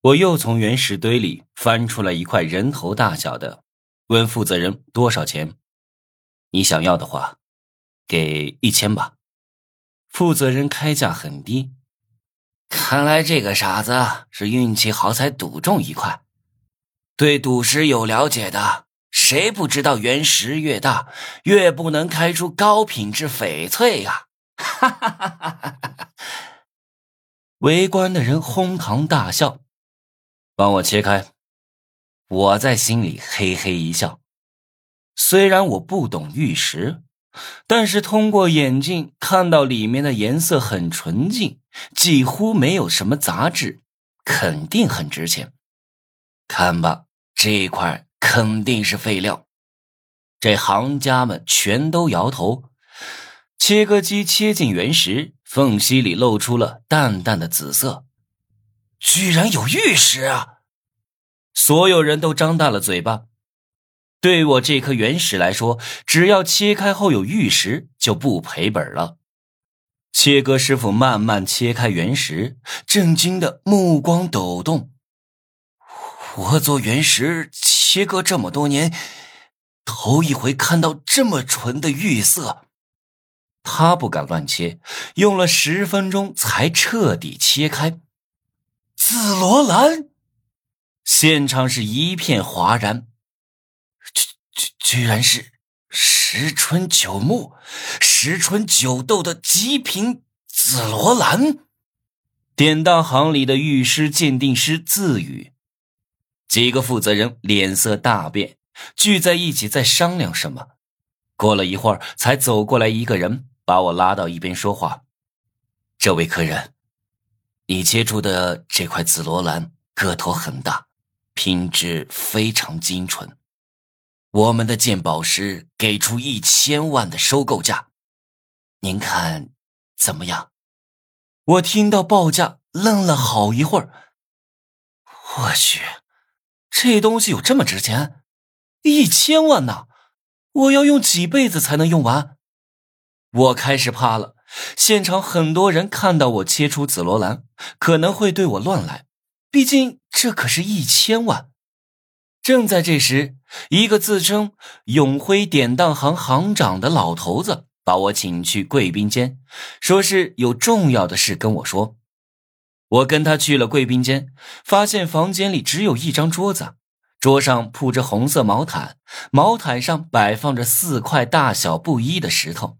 我又从原石堆里翻出来一块人头大小的，问负责人多少钱？你想要的话，给一千吧。负责人开价很低。看来这个傻子是运气好才赌中一块。对赌石有了解的，谁不知道原石越大，越不能开出高品质翡翠呀？哈哈哈哈哈哈！围观的人哄堂大笑。帮我切开。我在心里嘿嘿一笑。虽然我不懂玉石。但是通过眼镜看到里面的颜色很纯净，几乎没有什么杂质，肯定很值钱。看吧，这块肯定是废料。这行家们全都摇头。切割机切进原石，缝隙里露出了淡淡的紫色，居然有玉石啊！所有人都张大了嘴巴。对我这颗原石来说，只要切开后有玉石，就不赔本了。切割师傅慢慢切开原石，震惊的目光抖动。我做原石切割这么多年，头一回看到这么纯的玉色。他不敢乱切，用了十分钟才彻底切开。紫罗兰，现场是一片哗然。居居居然是十春九木、十春九斗的极品紫罗兰！典当行里的玉师鉴定师自语，几个负责人脸色大变，聚在一起在商量什么。过了一会儿，才走过来一个人，把我拉到一边说话：“这位客人，你接触的这块紫罗兰个头很大，品质非常精纯。”我们的鉴宝师给出一千万的收购价，您看怎么样？我听到报价，愣了好一会儿。我去，这东西有这么值钱？一千万呐！我要用几辈子才能用完？我开始怕了。现场很多人看到我切出紫罗兰，可能会对我乱来，毕竟这可是一千万。正在这时，一个自称永辉典当行行长的老头子把我请去贵宾间，说是有重要的事跟我说。我跟他去了贵宾间，发现房间里只有一张桌子，桌上铺着红色毛毯，毛毯上摆放着四块大小不一的石头，